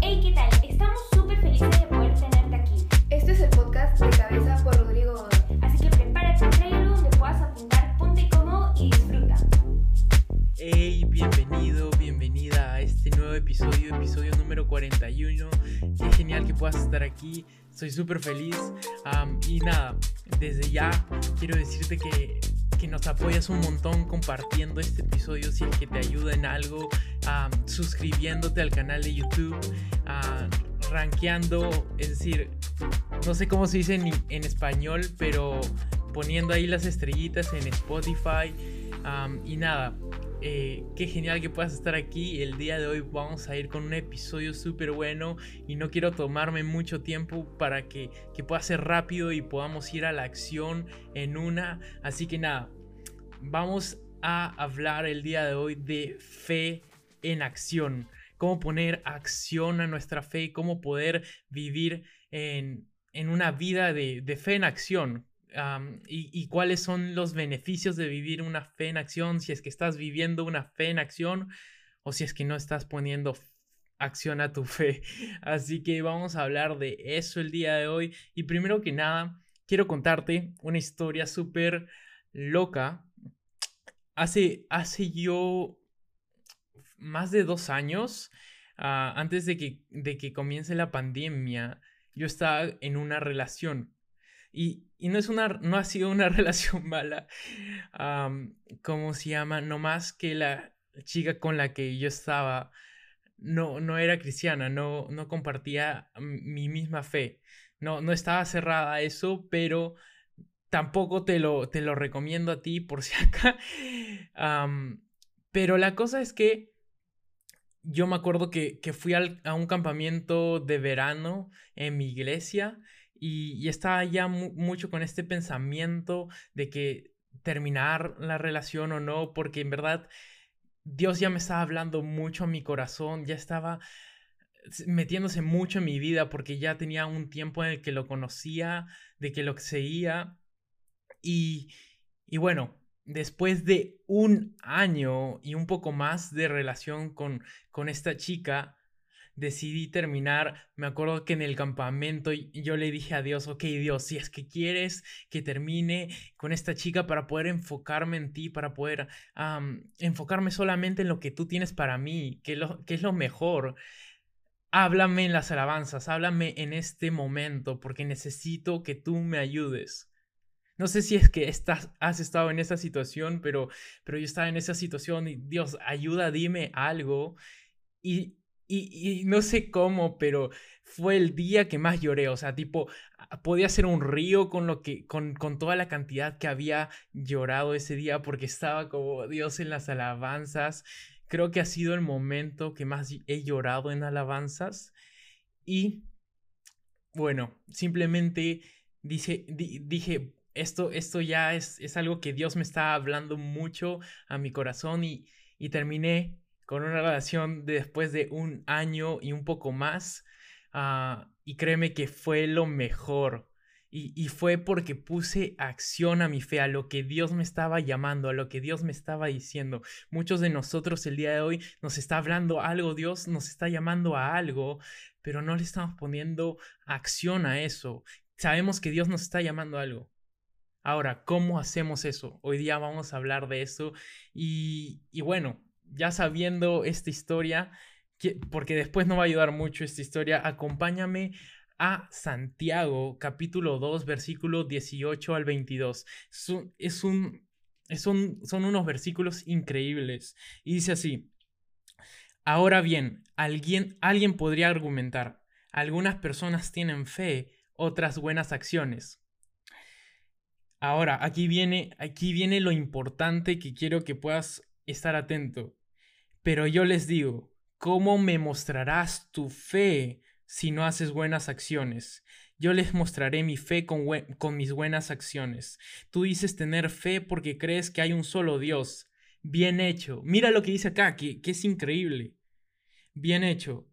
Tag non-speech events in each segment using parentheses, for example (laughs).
Hey, ¿qué tal? Estamos súper felices de poder tenerte aquí. Este es el podcast de Cabeza por Rodrigo Godoy. Así que prepárate, trae algo donde puedas apuntar, ponte cómodo y disfruta. Hey, bienvenido, bienvenida a este nuevo episodio, episodio número 41. Qué genial que puedas estar aquí, soy súper feliz. Y nada, desde ya quiero decirte que, que nos apoyas un montón compartiendo este episodio si es que te ayuda en algo, suscribiéndote al canal de YouTube, ah, rankeando, es decir, no sé cómo se dice en, en español, pero poniendo ahí las estrellitas en Spotify. y nada, eh, qué genial que puedas estar aquí. El día de hoy vamos a ir con un episodio súper bueno y no quiero tomarme mucho tiempo para que, que pueda ser rápido y podamos ir a la acción en una. Así que nada, vamos a hablar el día de hoy de fe en acción. Cómo poner acción a nuestra fe, cómo poder vivir en, en una vida de, de fe en acción. Y, y cuáles son los beneficios de vivir una fe en acción, si es que estás viviendo una fe en acción o si es que no estás poniendo acción a tu (laughs) fe. Así que vamos a hablar de eso el día de hoy. Y primero que nada, quiero contarte una historia súper loca. Hace, hace yo más de dos años, ah, antes de que, de que comience la pandemia, yo estaba en una relación. Y, y no, es una, no ha sido una (laughs) relación mala, am, ¿cómo se llama? No más que la chica con la que yo estaba no, no era cristiana, no, no compartía mi misma fe. No, no estaba cerrada a eso, pero tampoco te lo, te lo recomiendo a ti por si acá. Pero la cosa es que yo me acuerdo que, que fui a un campamento de verano en mi iglesia y, estaba ya mu- mucho con este pensamiento de que terminar la relación o no, porque en verdad Dios ya me estaba hablando mucho a mi corazón, ya estaba metiéndose mucho en mi vida porque ya tenía un tiempo en el que lo conocía, de que lo seguía y, bueno, después de un año y un poco más de relación con, con esta chica, decidí terminar. Me acuerdo que en el campamento yo le dije a Dios, ok Dios, si es que quieres que termine con esta chica para poder enfocarme en ti, para poder enfocarme solamente en lo que tú tienes para mí, que, que es lo mejor. Háblame en las alabanzas, háblame en este momento, porque necesito que tú me ayudes. No sé si es que estás, has estado en esa situación, pero, pero yo estaba en esa situación y Dios, ayuda, dime algo. Y, y, y no sé cómo, pero fue el día que más lloré. O sea, tipo, a- podía ser un río con lo que, con, con toda la cantidad que había llorado ese día, porque estaba como Dios en las alabanzas. Creo que ha sido el momento que más he llorado en alabanzas. Y bueno, simplemente dice, di- dije, esto, esto ya es, es algo que Dios me está hablando mucho a mi corazón y, y terminé con una relación de después de un año y un poco más. ah, y créeme que fue lo mejor. Y, y fue porque puse acción a mi fe, a lo que Dios me estaba llamando, a lo que Dios me estaba diciendo. Muchos de nosotros el día de hoy nos está hablando algo, Dios nos está llamando a algo, pero no le estamos poniendo acción a eso. Sabemos que Dios nos está llamando a algo. Ahora, ¿cómo hacemos eso? Hoy día vamos a hablar de eso. Y, y bueno, ya sabiendo esta historia, que- porque después no va a ayudar mucho esta historia, acompáñame a Santiago, capítulo 2, versículo 18 al 22. Es un- es un- son unos versículos increíbles. Y dice así. Ahora bien, alguien, alguien podría argumentar, algunas personas tienen fe, otras buenas acciones. Ahora, aquí viene, aquí viene lo importante que quiero que puedas estar atento. Pero yo les digo, ¿cómo me mostrarás tu fe si no haces buenas acciones? Yo les mostraré mi fe con, con mis buenas acciones. Tú dices tener fe porque crees que hay un solo Dios. Bien hecho. Mira lo que dice acá, que, que es increíble. Bien hecho.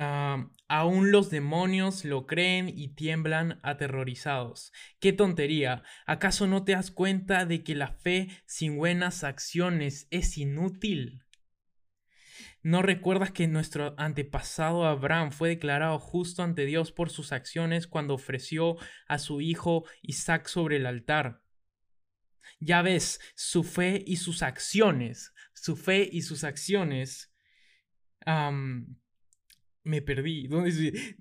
Ah, aún los demonios lo creen y tiemblan aterrorizados. ¡Qué tontería! ¿Acaso no te das cuenta de que la fe sin buenas acciones es inútil? ¿No recuerdas que nuestro antepasado Abraham fue declarado justo ante Dios por sus acciones cuando ofreció a su hijo Isaac sobre el altar? Ya ves, su fe y sus acciones, su fe y sus acciones me perdí.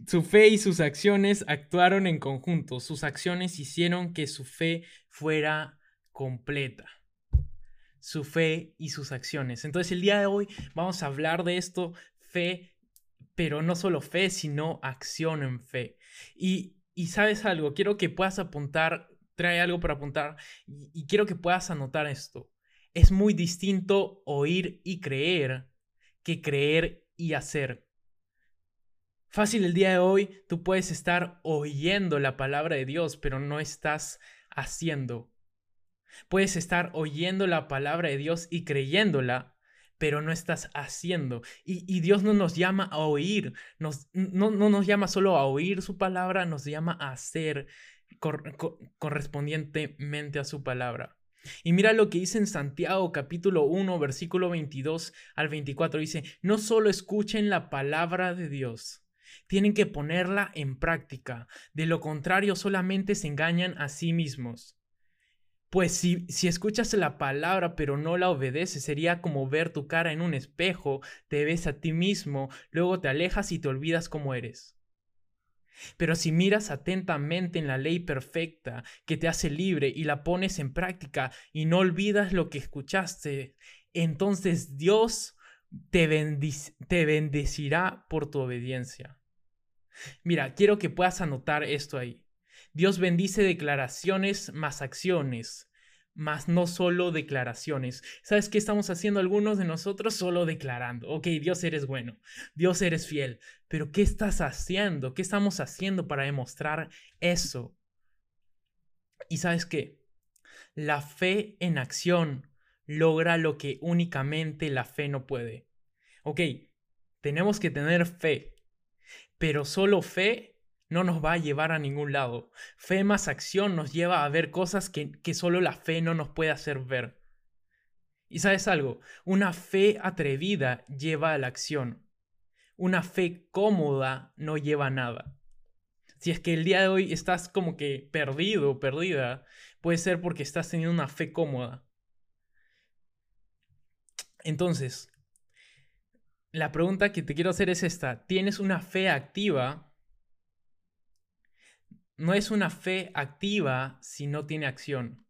Su fe y sus acciones actuaron en conjunto. Sus acciones hicieron que su fe fuera completa. Su fe y sus acciones. Entonces el día de hoy vamos a hablar de esto, fe, pero no solo fe, sino acción en fe. Y, y sabes algo, quiero que puedas apuntar, trae algo para apuntar, y quiero que puedas anotar esto. Es muy distinto oír y creer que creer y hacer. Fácil el día de hoy, tú puedes estar oyendo la palabra de Dios, pero no estás haciendo. Puedes estar oyendo la palabra de Dios y creyéndola, pero no estás haciendo. Y, Dios no nos llama a oír, no, nos llama solo a oír su palabra, nos llama a hacer correspondientemente a su palabra. Y mira lo que dice en Santiago capítulo 1, versículo 22 al 24. Dice, no solo escuchen la palabra de Dios, tienen que ponerla en práctica. De lo contrario, solamente se engañan a sí mismos. Pues si, si escuchas la palabra pero no la obedeces, sería como ver tu cara en un espejo, te ves a ti mismo, luego te alejas y te olvidas cómo eres. Pero si miras atentamente en la ley perfecta que te hace libre y la pones en práctica y no olvidas lo que escuchaste, entonces Dios te, te bendecirá por tu obediencia. Mira, quiero que puedas anotar esto ahí. Dios bendice declaraciones más acciones, más no solo declaraciones. ¿Sabes qué estamos haciendo algunos de nosotros? Solo declarando. Ok, Dios eres bueno, Dios eres fiel, pero ¿qué estás haciendo? ¿Qué estamos haciendo para demostrar eso? Y sabes qué? La fe en acción logra lo que únicamente la fe no puede. Ok, tenemos que tener fe, pero solo fe no nos va a llevar a ningún lado. Fe más acción nos lleva a ver cosas que, que solo la fe no nos puede hacer ver. Y sabes algo, una fe atrevida lleva a la acción. Una fe cómoda no lleva a nada. Si es que el día de hoy estás como que perdido perdida, puede ser porque estás teniendo una fe cómoda. Entonces, la pregunta que te quiero hacer es esta. ¿Tienes una fe activa? No es una fe activa si no tiene acción.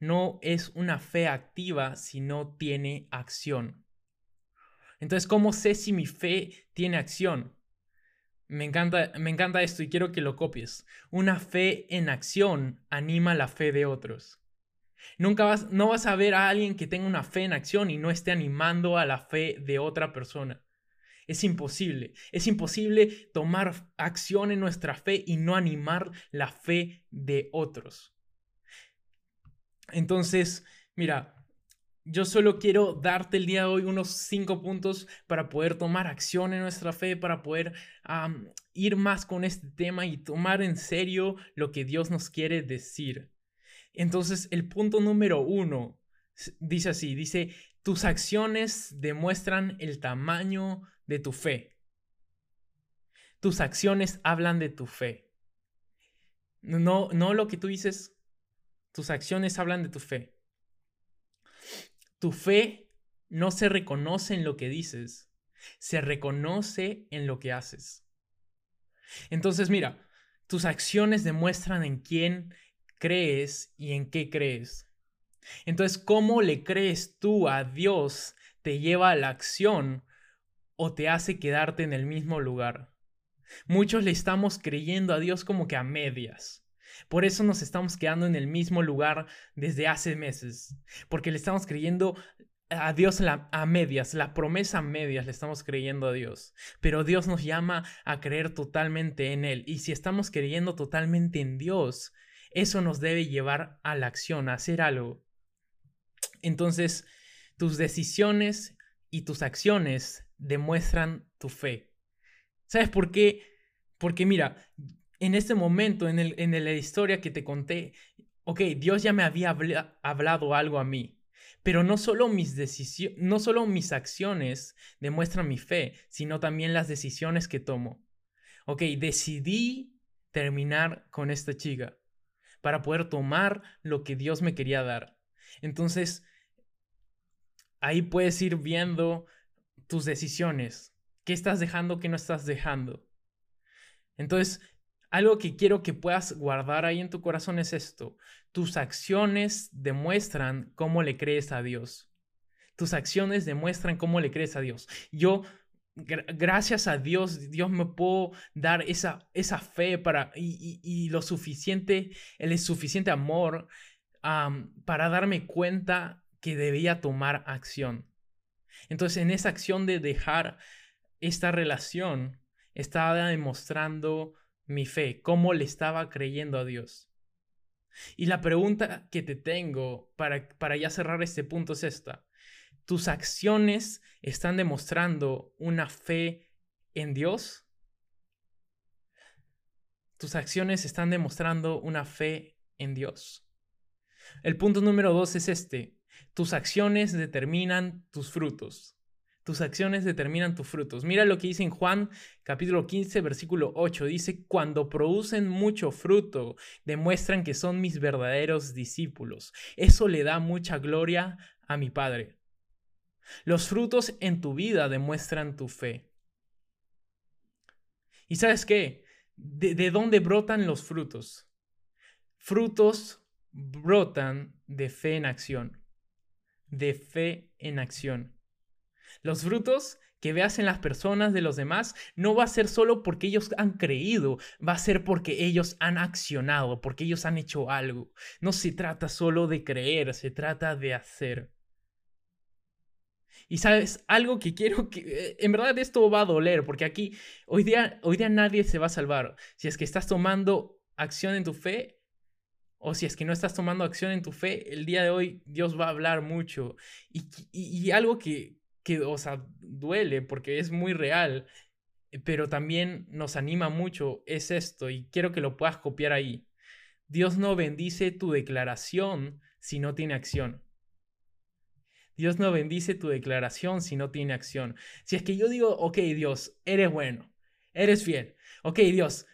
No es una fe activa si no tiene acción. Entonces, ¿cómo sé si mi fe tiene acción? Me encanta, me encanta esto y quiero que lo copies. Una fe en acción anima la fe de otros. Nunca vas, no vas a ver a alguien que tenga una fe en acción y no esté animando a la fe de otra persona. Es imposible. Es imposible tomar acción en nuestra fe y no animar la fe de otros. Entonces, mira, yo solo quiero darte el día de hoy unos cinco puntos para poder tomar acción en nuestra fe, para poder ir más con este tema y tomar en serio lo que Dios nos quiere decir. Entonces, el punto número uno dice así, dice, tus acciones demuestran el tamaño de tu fe. Tus acciones hablan de tu fe. No, no lo que tú dices, tus acciones hablan de tu fe. Tu fe no se reconoce en lo que dices, se reconoce en lo que haces. Entonces, mira, tus acciones demuestran en quién crees y en qué crees. Entonces, ¿cómo le crees tú a Dios te lleva a la acción o te hace quedarte en el mismo lugar? Muchos le estamos creyendo a Dios como que a medias. Por eso nos estamos quedando en el mismo lugar desde hace meses. Porque le estamos creyendo a Dios a medias, la promesa a medias le estamos creyendo a Dios. Pero Dios nos llama a creer totalmente en Él. Y si estamos creyendo totalmente en Dios, eso nos debe llevar a la acción, a hacer algo. Entonces, tus decisiones y tus acciones demuestran tu fe. ¿Sabes por qué? Porque mira, en este momento, en, el, en la historia que te conté, ok, Dios ya me había hablado algo a mí, Pero no solo mis decisiones, no solo mis acciones demuestran mi fe, sino también las decisiones que tomo. Ok, decidí terminar con esta chica para poder tomar lo que Dios me quería dar. Entonces, ahí puedes ir viendo tus decisiones. ¿Qué estás dejando? ¿Qué no estás dejando? Entonces, algo que quiero que puedas guardar ahí en tu corazón es esto. Tus acciones demuestran cómo le crees a Dios. Tus acciones demuestran cómo le crees a Dios. Yo, gracias a Dios, Dios me puedo dar esa, esa fe para, y, lo suficiente, el suficiente amor para darme cuenta que debía tomar acción. Entonces, en esa acción de dejar esta relación, estaba demostrando mi fe, cómo le estaba creyendo a Dios. Y la pregunta que te tengo para, para ya cerrar este punto es esta. ¿Tus acciones están demostrando una fe en Dios? ¿Tus acciones están demostrando una fe en Dios? El punto número dos es este. Tus acciones determinan tus frutos. Tus acciones determinan tus frutos. Mira lo que dice en Juan capítulo 15, versículo 8. Dice, cuando producen mucho fruto, demuestran que son mis verdaderos discípulos. Eso le da mucha gloria a mi Padre. Los frutos en tu vida demuestran tu fe. ¿Y sabes qué? ¿De, de dónde brotan los frutos? Frutos brotan de fe en acción. De fe en acción. Los frutos que veas en las personas de los demás no va a ser solo porque ellos han creído, va a ser porque ellos han accionado, porque ellos han hecho algo. No se trata solo de creer, se trata de hacer. Y sabes, algo que quiero que... En verdad esto va a doler, porque aquí hoy día, hoy día nadie se va a salvar. Si es que estás tomando acción en tu fe, o si es que no estás tomando acción en tu fe, el día de hoy Dios va a hablar mucho. Y, y algo que, que, o sea, duele porque es muy real, pero también nos anima mucho, es esto, y quiero que lo puedas copiar ahí. Dios no bendice tu declaración si no tiene acción. Dios no bendice tu declaración si no tiene acción. Si es que yo digo, ok Dios, eres bueno, eres fiel, ok Dios,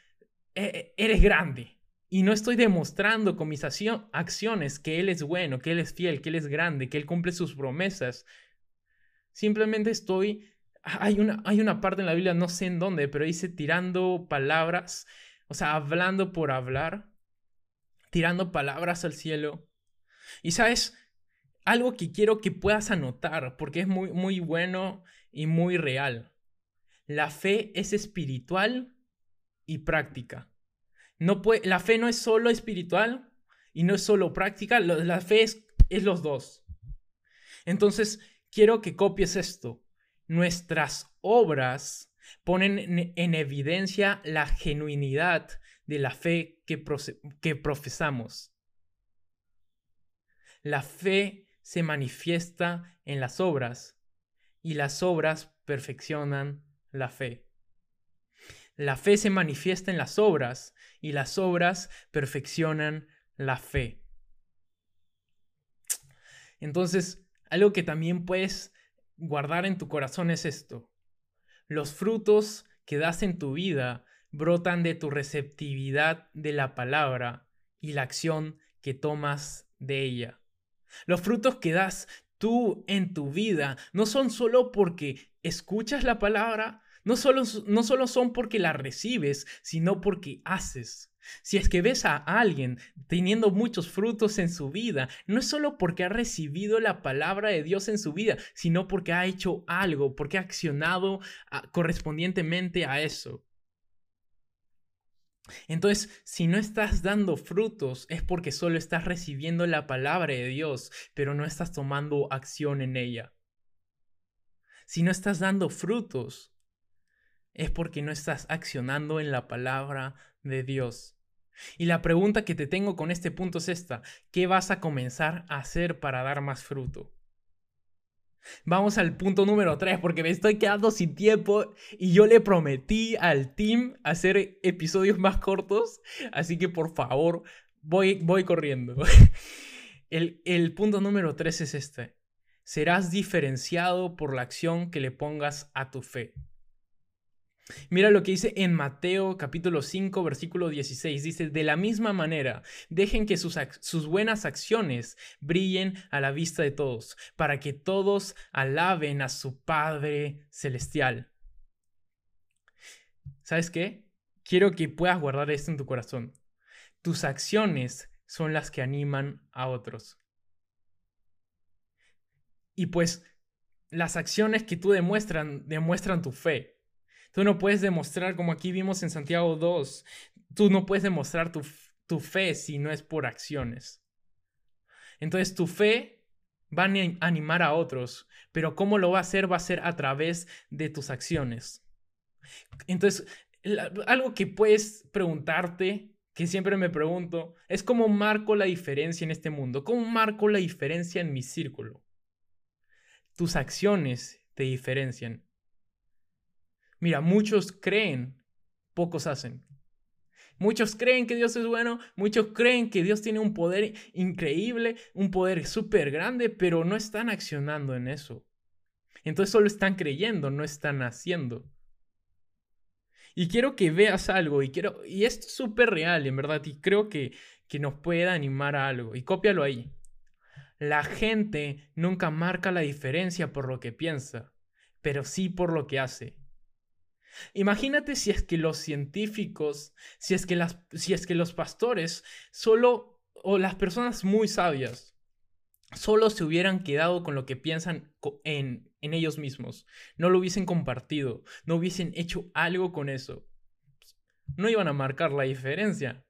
e, e, eres grande, y no estoy demostrando con mis acciones que Él es bueno, que Él es fiel, que Él es grande, que Él cumple sus promesas, Simplemente estoy... Hay una, hay una parte en la Biblia, no sé en dónde, pero dice tirando palabras, o sea, hablando por hablar, tirando palabras al cielo. Y sabes, algo que quiero que puedas anotar, porque es muy, muy bueno y muy real. La fe es espiritual y práctica. No puede, la fe no es solo espiritual y no es solo práctica, la fe es, es los dos. Entonces, quiero que copies esto. Nuestras obras ponen en evidencia la genuinidad de la fe que, que profesamos. La fe se manifiesta en las obras y las obras perfeccionan la fe. La fe se manifiesta en las obras y las obras perfeccionan la fe. Entonces, algo que también puedes guardar en tu corazón es esto. Los frutos que das en tu vida brotan de tu receptividad de la palabra y la acción que tomas de ella. Los frutos que das tú en tu vida no son solo porque escuchas la palabra, no solo, no solo son porque la recibes, sino porque haces. Si es que ves a alguien teniendo muchos frutos en su vida, no es solo porque ha recibido la palabra de Dios en su vida, sino porque ha hecho algo, porque ha accionado ah, correspondientemente a eso. Entonces, si no estás dando frutos, es porque solo estás recibiendo la palabra de Dios, pero no estás tomando acción en ella. Si no estás dando frutos, es porque no estás accionando en la palabra de Dios. Y la pregunta que te tengo con este punto es esta. ¿Qué vas a comenzar a hacer para dar más fruto? Vamos al punto número 3 porque me estoy quedando sin tiempo y yo le prometí al team hacer episodios más cortos, así que por favor voy, voy corriendo. (laughs) El, el punto número 3 es este. serás diferenciado por la acción que le pongas a tu fe. Mira lo que dice en Mateo capítulo 5 versículo 16. Dice, de la misma manera, dejen que sus, sus, buenas acciones brillen a la vista de todos, para que todos alaben a su Padre Celestial. ¿Sabes qué? Quiero que puedas guardar esto en tu corazón. Tus acciones son las que animan a otros. Y pues las acciones que tú demuestran demuestran tu fe. Tú no puedes demostrar, como aquí vimos en Santiago 2, tú no puedes demostrar tu, tu fe si no es por acciones. Entonces tu fe va a animar a otros, pero ¿cómo lo va a hacer? Va a ser a través de tus acciones. Entonces, algo que puedes preguntarte, que siempre me pregunto, es cómo marco la diferencia en este mundo, cómo marco la diferencia en mi círculo. Tus acciones te diferencian. Mira, muchos creen, pocos hacen. Muchos creen que Dios es bueno, muchos creen que Dios tiene un poder increíble, un poder súper grande, pero no están accionando en eso. Entonces solo están creyendo, no están haciendo. Y quiero que veas algo, y, quiero, y esto es súper real, en verdad, y creo que, que nos pueda animar a algo, y cópialo ahí. La gente nunca marca la diferencia por lo que piensa, pero sí por lo que hace. Imagínate si es que los científicos, si es que, las, si es que los pastores, solo, o las personas muy sabias, solo se hubieran quedado con lo que piensan en, en ellos mismos, no lo hubiesen compartido, no hubiesen hecho algo con eso, no iban a marcar la diferencia.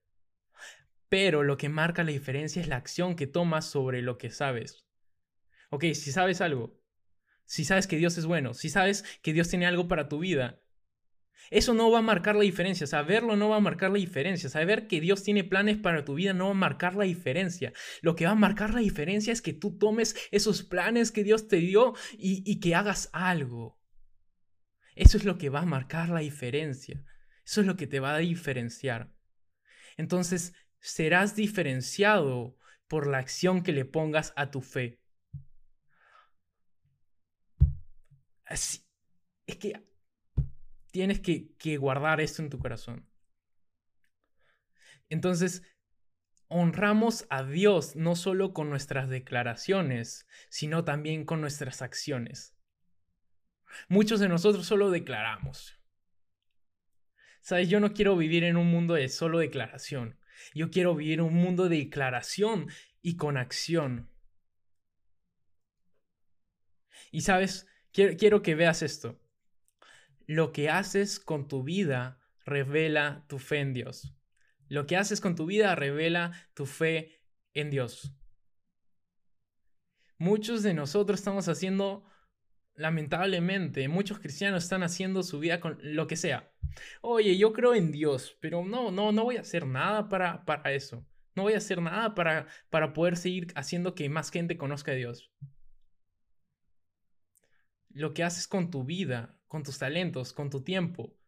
Pero lo que marca la diferencia es la acción que tomas sobre lo que sabes. Ok, si sabes algo, si sabes que Dios es bueno, si sabes que Dios tiene algo para tu vida, eso no va a marcar la diferencia. Saberlo no va a marcar la diferencia. Saber que Dios tiene planes para tu vida no va a marcar la diferencia. Lo que va a marcar la diferencia es que tú tomes esos planes que Dios te dio y, que hagas algo. Eso es lo que va a marcar la diferencia. Eso es lo que te va a diferenciar. Entonces, serás diferenciado por la acción que le pongas a tu fe. Así, es que tienes que, guardar esto en tu corazón. Entonces, honramos a Dios no solo con nuestras declaraciones, sino también con nuestras acciones. Muchos de nosotros solo declaramos. Sabes, yo no quiero vivir en un mundo de solo declaración. Yo quiero vivir en un mundo de declaración y con acción. Y sabes, quiero, quiero que veas esto. Lo que haces con tu vida revela tu fe en Dios. Lo que haces con tu vida revela tu fe en Dios. Muchos de nosotros estamos haciendo, lamentablemente, muchos cristianos están haciendo su vida con lo que sea. Oye, yo creo en Dios, pero no, no, no voy a hacer nada para, para eso. No voy a hacer nada para, para poder seguir haciendo que más gente conozca a Dios. Lo que haces con tu vida con tus talentos, con tu tiempo.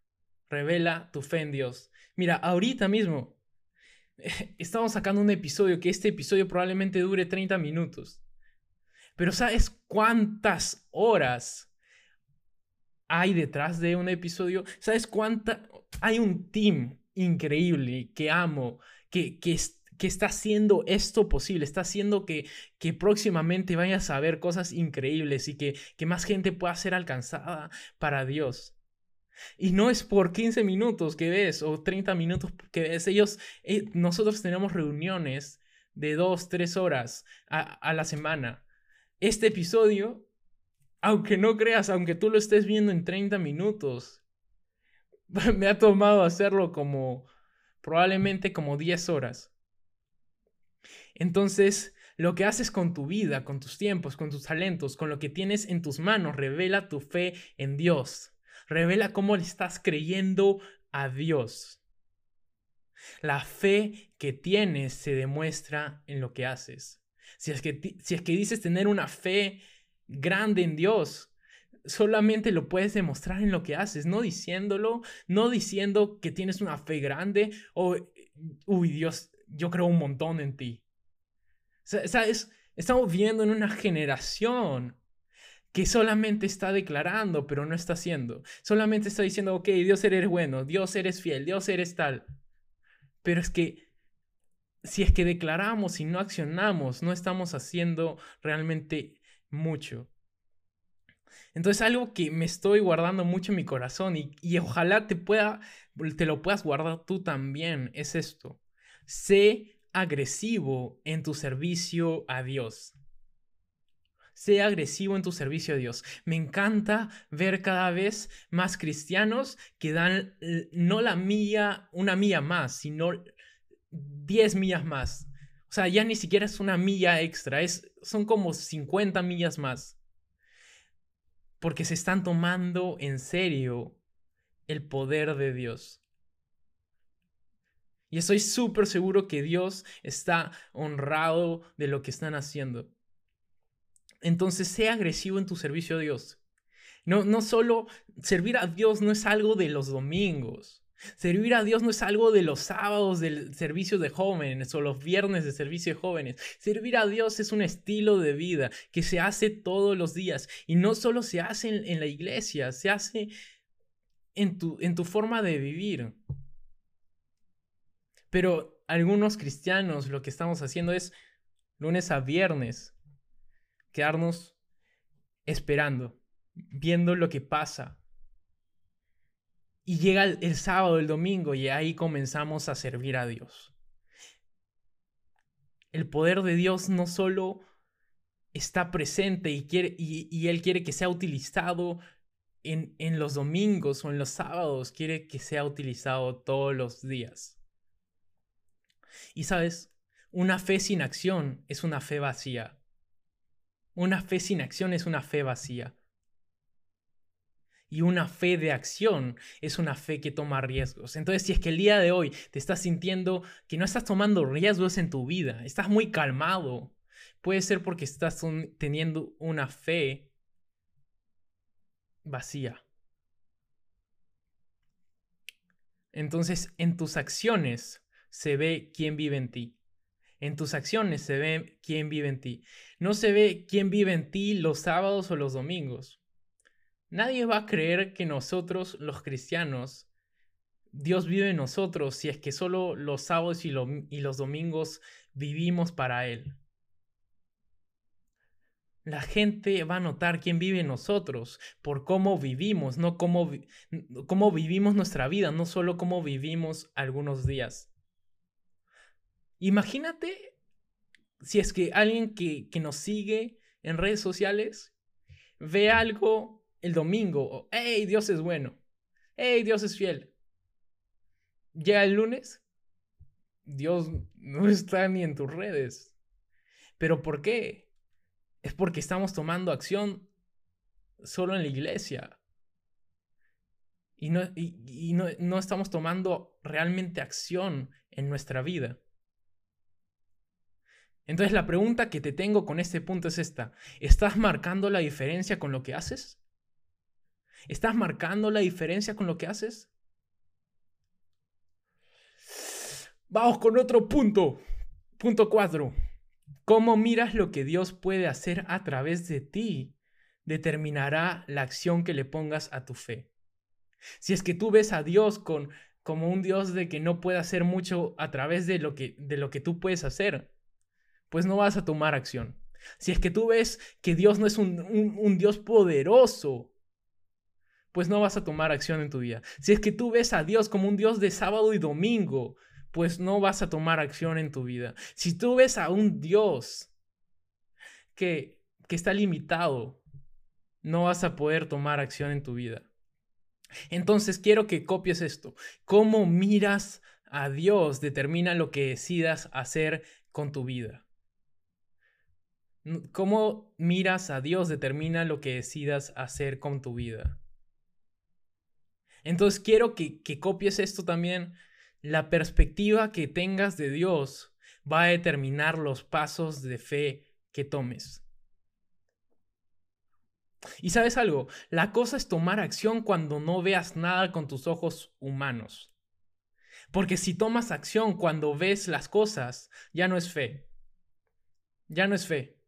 Revela tu fe en Dios. Mira, ahorita mismo (laughs) estamos sacando un episodio que este episodio probablemente dure 30 minutos. Pero ¿sabes cuántas horas hay detrás de un episodio? ¿Sabes cuánta? Hay un team increíble que amo, que, que, que está haciendo esto posible, está haciendo que, que próximamente vayas a ver cosas increíbles y que, que más gente pueda ser alcanzada para Dios. Y no es por 15 minutos que ves o 30 minutos que ves. Ellos, eh, nosotros tenemos reuniones de 2, 3 horas a, a la semana. Este episodio, aunque no creas, aunque tú lo estés viendo en 30 minutos, (laughs) me ha tomado hacerlo como probablemente como 10 horas. Entonces, lo que haces con tu vida, con tus tiempos, con tus talentos, con lo que tienes en tus manos, revela tu fe en Dios. Revela cómo le estás creyendo a Dios. La fe que tienes se demuestra en lo que haces. Si es que, si es que dices tener una fe grande en Dios, solamente lo puedes demostrar en lo que haces, no diciéndolo, no diciendo que tienes una fe grande o, uy Dios, yo creo un montón en ti. ¿Sabes? Estamos viviendo en una generación que solamente está declarando, pero no está haciendo. Solamente está diciendo, ok, Dios eres bueno, Dios eres fiel, Dios eres tal. Pero es que si es que declaramos y no accionamos, no estamos haciendo realmente mucho. Entonces algo que me estoy guardando mucho en mi corazón y, y, ojalá te pueda, te lo puedas guardar tú también, es esto. Sé agresivo en tu servicio a Dios. Sé agresivo en tu servicio a Dios. Me encanta ver cada vez más cristianos que dan no la milla, una milla más, sino 10 millas más. O sea, ya ni siquiera es una milla extra, es, son como 50 millas más. Porque se están tomando en serio el poder de Dios. Y estoy súper seguro que Dios está honrado de lo que están haciendo. Entonces, sea agresivo en tu servicio a Dios. No, no solo servir a Dios no es algo de los domingos. Servir a Dios no es algo de los sábados del servicio de jóvenes o los viernes de servicio de jóvenes. Servir a Dios es un estilo de vida que se hace todos los días y no solo se hace en, la iglesia, se hace en tu, en tu forma de vivir. Pero algunos cristianos lo que estamos haciendo es lunes a viernes quedarnos esperando, viendo lo que pasa, y llega el, sábado, el domingo, y ahí comenzamos a servir a Dios. El poder de Dios no solo está presente y, quiere, y, Él quiere que sea utilizado en, en, los domingos o en los sábados, quiere que sea utilizado todos los días. Y sabes, una fe sin acción es una fe vacía. Una fe sin acción es una fe vacía. Y una fe de acción es una fe que toma riesgos. Entonces, si es que el día de hoy te estás sintiendo que no estás tomando riesgos en tu vida, estás muy calmado, puede ser porque estás teniendo una fe vacía. Entonces, en tus acciones se ve quién vive en ti. En tus acciones se ve quién vive en ti. No se ve quién vive en ti los sábados o los domingos. Nadie va a creer que nosotros, los cristianos, Dios vive en nosotros si es que solo los sábados y, los domingos vivimos para Él. La gente va a notar quién vive en nosotros por cómo vivimos, no cómo, cómo vivimos nuestra vida, no solo cómo vivimos algunos días. Imagínate si es que alguien que, que nos sigue en redes sociales ve algo el domingo, hey, Dios es bueno, hey, Dios es fiel. Llega el lunes, Dios no está ni en tus redes. ¿Pero por qué? Es porque estamos tomando acción solo en la iglesia. Y, no, y, no, no estamos tomando realmente acción en nuestra vida. Entonces la pregunta que te tengo con este punto es esta. ¿Estás marcando la diferencia con lo que haces? ¿Estás marcando la diferencia con lo que haces? Vamos con otro punto. Punto 4. Cómo miras lo que Dios puede hacer a través de ti determinará la acción que le pongas a tu fe. Si es que tú ves a Dios con, como un Dios de que no puede hacer mucho a través de lo, que, de lo que tú puedes hacer, pues no vas a tomar acción. Si es que tú ves que Dios no es un, un Dios poderoso, pues no vas a tomar acción en tu vida. Si es que tú ves a Dios como un Dios de sábado y domingo, pues no vas a tomar acción en tu vida. Si tú ves a un Dios que, que está limitado, no vas a poder tomar acción en tu vida. Entonces quiero que copies esto. Cómo miras a Dios determina lo que decidas hacer con tu vida. Cómo miras a Dios determina lo que decidas hacer con tu vida. Entonces quiero que, copies esto también. La perspectiva que tengas de Dios va a determinar los pasos de fe que tomes. Y sabes algo, la cosa es tomar acción cuando no veas nada con tus ojos humanos. Porque si tomas acción cuando ves las cosas, ya no es fe. Ya no es fe.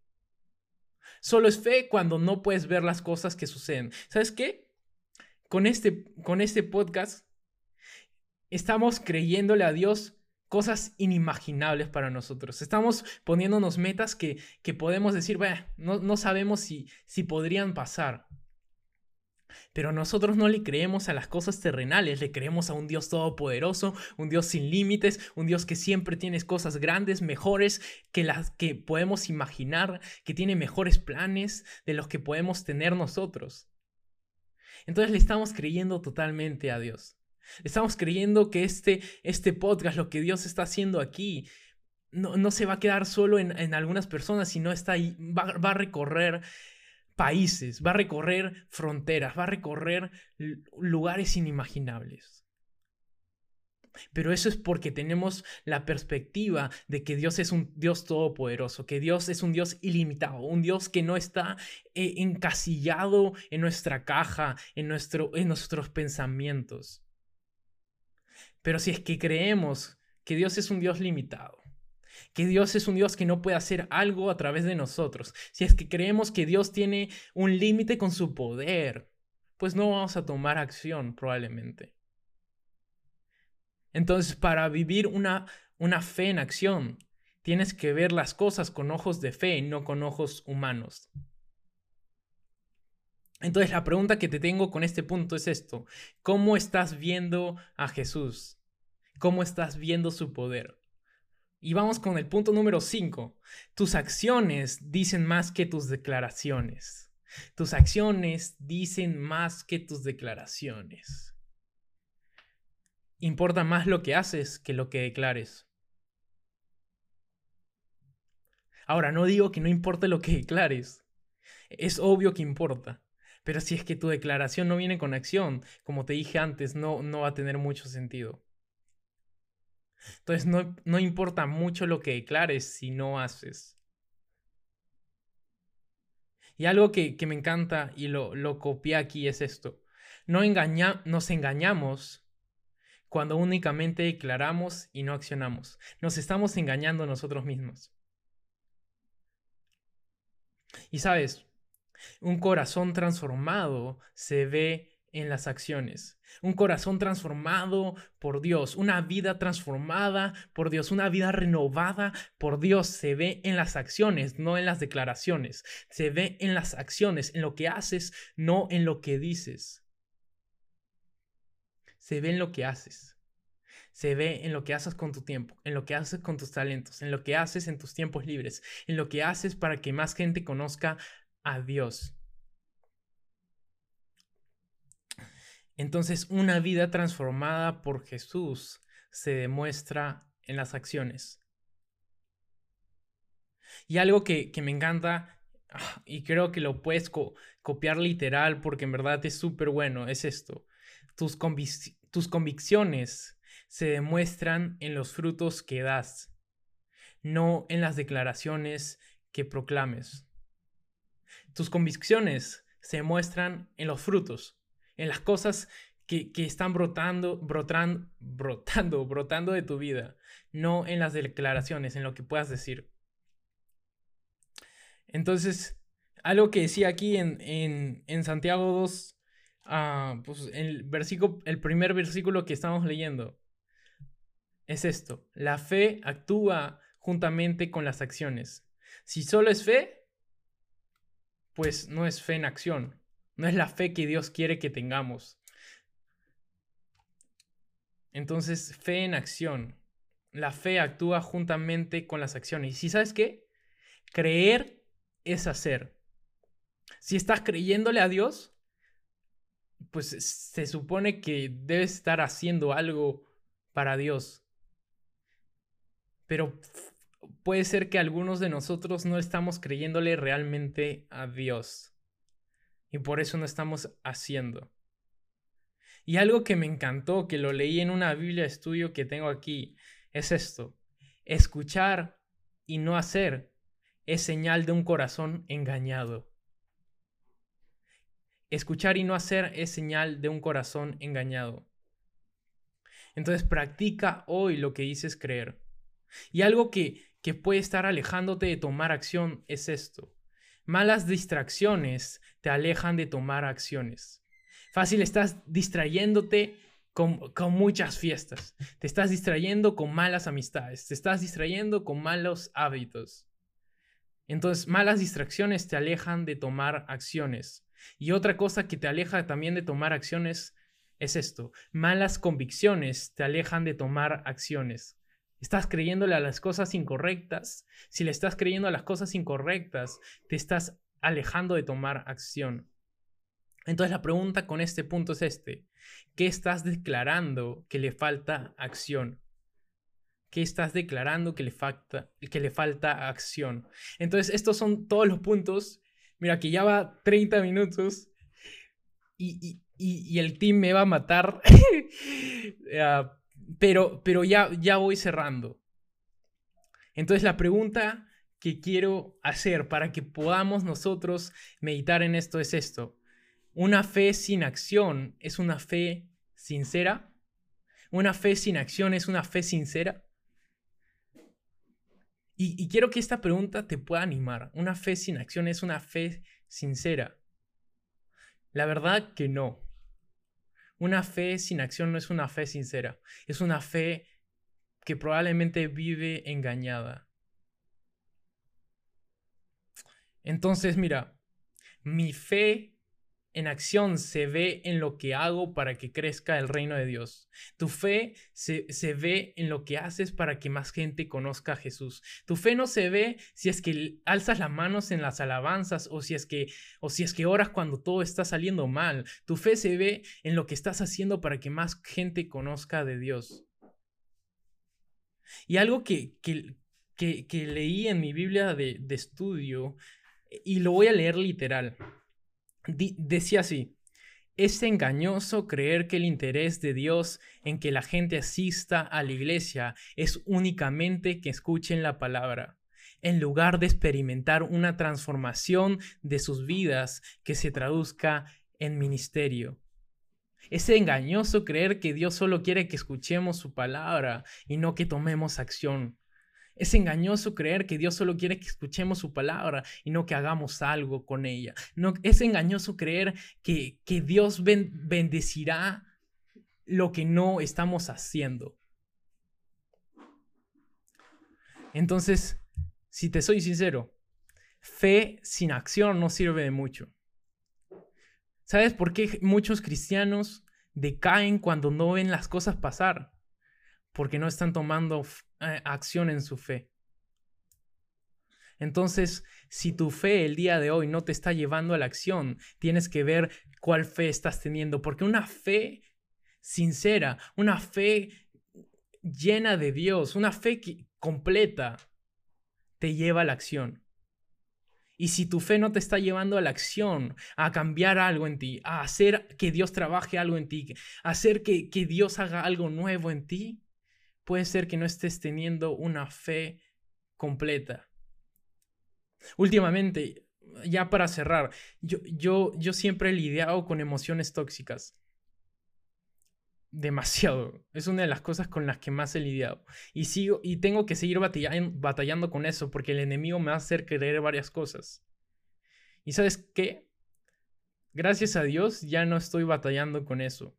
Solo es fe cuando no puedes ver las cosas que suceden. ¿Sabes qué? Con este, con este podcast estamos creyéndole a Dios cosas inimaginables para nosotros. Estamos poniéndonos metas que, que podemos decir, no, no sabemos si, si podrían pasar. Pero nosotros no le creemos a las cosas terrenales, le creemos a un Dios todopoderoso, un Dios sin límites, un Dios que siempre tiene cosas grandes, mejores que las que podemos imaginar, que tiene mejores planes de los que podemos tener nosotros. Entonces le estamos creyendo totalmente a Dios. Estamos creyendo que este, este podcast, lo que Dios está haciendo aquí, no, no se va a quedar solo en, en algunas personas, sino está ahí, va, va a recorrer países, va a recorrer fronteras, va a recorrer lugares inimaginables. Pero eso es porque tenemos la perspectiva de que Dios es un Dios todopoderoso, que Dios es un Dios ilimitado, un Dios que no está eh, encasillado en nuestra caja, en, nuestro, en nuestros pensamientos. Pero si es que creemos que Dios es un Dios limitado, que Dios es un Dios que no puede hacer algo a través de nosotros. Si es que creemos que Dios tiene un límite con su poder, pues no vamos a tomar acción probablemente. Entonces, para vivir una, una fe en acción, tienes que ver las cosas con ojos de fe, no con ojos humanos. Entonces, la pregunta que te tengo con este punto es esto. ¿Cómo estás viendo a Jesús? ¿Cómo estás viendo su poder? Y vamos con el punto número 5. Tus acciones dicen más que tus declaraciones. Tus acciones dicen más que tus declaraciones. Importa más lo que haces que lo que declares. Ahora, no digo que no importe lo que declares. Es obvio que importa. Pero si es que tu declaración no viene con acción, como te dije antes, no, no va a tener mucho sentido. Entonces no, importa mucho lo que declares si no haces. Y algo que, me encanta y lo, lo copié aquí es esto. No engaña, nos engañamos cuando únicamente declaramos y no accionamos. Nos estamos engañando nosotros mismos. Y sabes, un corazón transformado se ve en las acciones. Un corazón transformado por Dios, una vida transformada por Dios, una vida renovada por Dios se ve en las acciones, no en las declaraciones. Se ve en las acciones, en lo que haces, no en lo que dices. Se ve en lo que haces. Se ve en lo que haces con tu tiempo, en lo que haces con tus talentos, en lo que haces en tus tiempos libres, en lo que haces para que más gente conozca a Dios. Entonces una vida transformada por Jesús se demuestra en las acciones. Y algo que, me encanta, ah, y creo que lo puedes copiar literal porque en verdad es súper bueno, es esto. Tus, tus convicciones se demuestran en los frutos que das, no en las declaraciones que proclames. Tus convicciones se muestran en los frutos, en las cosas que, están brotando, brotando, brotando, (laughs) brotando de tu vida, no en las declaraciones, en lo que puedas decir. Entonces, algo que decía aquí en, en, Santiago 2, ah, pues el, versículo, el primer versículo que estamos leyendo, es esto, la fe actúa juntamente con las acciones. Si solo es fe, pues no es fe en acción, no es la fe que Dios quiere que tengamos. Entonces, fe en acción. La fe actúa juntamente con las acciones. ¿Y si sabes qué? Creer es hacer. Si estás creyéndole a Dios, pues se supone que debes estar haciendo algo para Dios. Pero puede ser que algunos de nosotros no estamos creyéndole realmente a Dios y por eso no estamos haciendo. Y algo que me encantó, que lo leí en una Biblia de estudio que tengo aquí, es esto. Escuchar y no hacer es señal de un corazón engañado. Escuchar y no hacer es señal de un corazón engañado. Entonces practica hoy lo que dices creer. Y algo que, que puede estar alejándote de tomar acción es esto. Malas distracciones te alejan de tomar acciones. Fácil, estás distrayéndote con, muchas fiestas. Te estás distrayendo con malas amistades. Te estás distrayendo con malos hábitos. Entonces, malas distracciones te alejan de tomar acciones. Y otra cosa que te aleja también de tomar acciones es esto. Malas convicciones te alejan de tomar acciones. Estás creyéndole a las cosas incorrectas. Si le estás creyendo a las cosas incorrectas, te estás alejando de tomar acción. Entonces la pregunta con este punto es este. ¿Qué estás declarando que le falta acción? ¿Qué estás declarando que le falta, que le falta acción? Entonces estos son todos los puntos. Mira que ya va 30 minutos y, el team me va a matar. (laughs) Ah, pero, pero ya, ya voy cerrando. Entonces la pregunta que quiero hacer para que podamos nosotros meditar en esto es esto. Una fe sin acción es una fe sincera. Una fe sin acción es una fe sincera. Y, quiero que esta pregunta te pueda animar. ¿Una fe sin acción es una fe sincera? La verdad que no. Una fe sin acción no es una fe sincera. Es una fe que probablemente vive engañada. Entonces, mira, mi fe en acción se ve en lo que hago para que crezca el reino de Dios. Tu fe se, ve en lo que haces para que más gente conozca a Jesús. Tu fe no se ve si es que alzas las manos en las alabanzas o si es que, o si es que oras cuando todo está saliendo mal. Tu fe se ve en lo que estás haciendo para que más gente conozca de Dios. Y algo que, que, leí en mi Biblia de, de estudio, y lo voy a leer literal decía así, es engañoso creer que el interés de Dios en que la gente asista a la iglesia es únicamente que escuchen la palabra, en lugar de experimentar una transformación de sus vidas que se traduzca en ministerio. Es engañoso creer que Dios solo quiere que escuchemos su palabra y no que tomemos acción. Es engañoso creer que Dios solo quiere que escuchemos su palabra y no que hagamos algo con ella. No, es engañoso creer que, que Dios bendecirá lo que no estamos haciendo. Entonces, si te soy sincero, fe sin acción no sirve de mucho. ¿Sabes por qué muchos cristianos decaen cuando no ven las cosas pasar? Porque no están tomando eh, acción en su fe. Entonces, si tu fe el día de hoy no te está llevando a la acción, tienes que ver cuál fe estás teniendo, porque una fe sincera, una fe llena de Dios, una fe completa, te lleva a la acción. Y si tu fe no te está llevando a la acción, a cambiar algo en ti, a hacer que Dios trabaje algo en ti, a hacer que, que Dios haga algo nuevo en ti, puede ser que no estés teniendo una fe completa. Últimamente, ya para cerrar, yo, yo, yo siempre he lidiado con emociones tóxicas. Demasiado. Es una de las cosas con las que más he lidiado. Y, sigo, y tengo que seguir batallando, con eso porque el enemigo me va a hacer creer varias cosas. ¿Y sabes qué? Gracias a Dios ya no estoy batallando con eso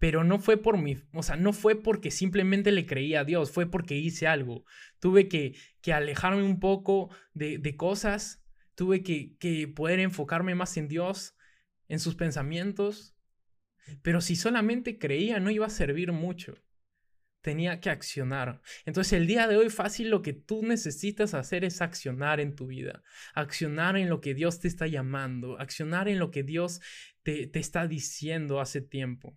pero no fue por mi, o sea, no fue porque simplemente le creía a Dios, fue porque hice algo. Tuve que, que alejarme un poco de, de cosas, tuve que, que poder enfocarme más en Dios, en sus pensamientos, pero si solamente creía no iba a servir mucho. Tenía que accionar. Entonces el día de hoy fácil lo que tú necesitas hacer es accionar en tu vida, accionar en lo que Dios te está llamando, accionar en lo que Dios te, te está diciendo hace tiempo.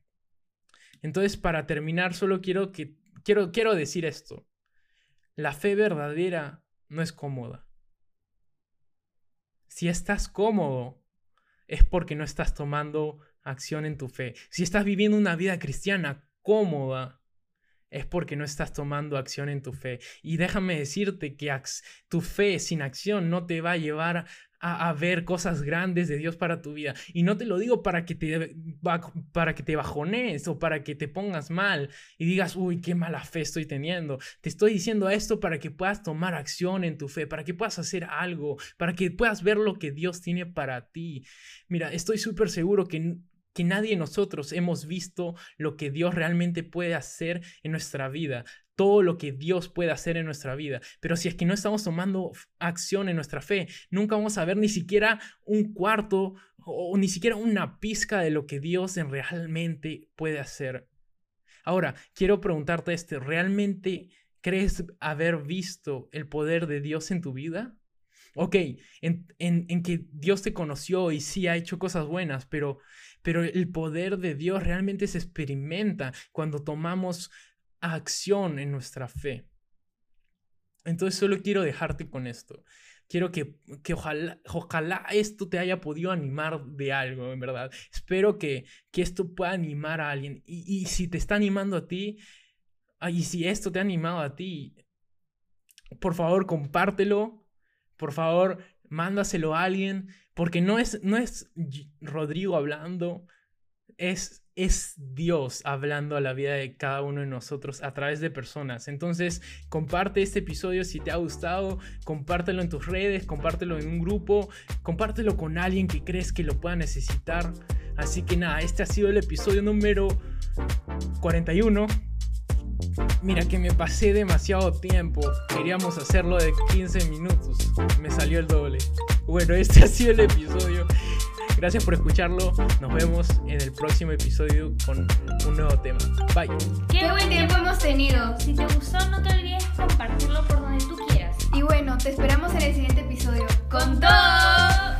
Entonces, para terminar, solo quiero, que, quiero, quiero decir esto. La fe verdadera no es cómoda. Si estás cómodo, es porque no estás tomando acción en tu fe. Si estás viviendo una vida cristiana cómoda, es porque no estás tomando acción en tu fe. Y déjame decirte que tu fe sin acción no te va a llevar a, ver cosas grandes de Dios para tu vida. Y no te lo digo para que te, para que te bajones o para que te pongas mal y digas, uy, qué mala fe estoy teniendo. Te estoy diciendo esto para que puedas tomar acción en tu fe, para que puedas hacer algo, para que puedas ver lo que Dios tiene para ti. Mira, estoy súper seguro que que nadie de nosotros hemos visto lo que Dios realmente puede hacer en nuestra vida todo lo que Dios puede hacer en nuestra vida. Pero si es que no estamos tomando acción en nuestra fe, nunca vamos a ver ni siquiera un cuarto o ni siquiera una pizca de lo que Dios realmente puede hacer. Ahora, quiero preguntarte esto, ¿realmente crees haber visto el poder de Dios en tu vida? Ok, en, en, que Dios te conoció y sí ha hecho cosas buenas, pero, pero el poder de Dios realmente se experimenta cuando tomamos acción en nuestra fe. Entonces solo quiero dejarte con esto. Quiero que, que ojalá, ojalá esto te haya podido animar de algo, en verdad. Espero que, que esto pueda animar a alguien. Y, y si te está animando a ti, ah, y si esto te ha animado a ti, por favor compártelo. Por favor, mándaselo a alguien. Porque no es, no es Rodrigo hablando, es es Dios hablando a la vida de cada uno de nosotros a través de personas. Entonces, comparte este episodio si te ha gustado, compártelo en tus redes, compártelo en un grupo, compártelo con alguien que crees que lo pueda necesitar. Así que nada, este ha sido el episodio número 41. Mira que me pasé demasiado tiempo. Queríamos hacerlo de 15 minutos. Me salió el doble. Bueno, este ha sido el episodio. Gracias por escucharlo. Nos vemos en el próximo episodio con un nuevo tema. Bye. Qué buen tiempo hemos tenido. Si te gustó, no te olvides compartirlo por donde tú quieras. Y bueno, te esperamos en el siguiente episodio. ¡Con todo!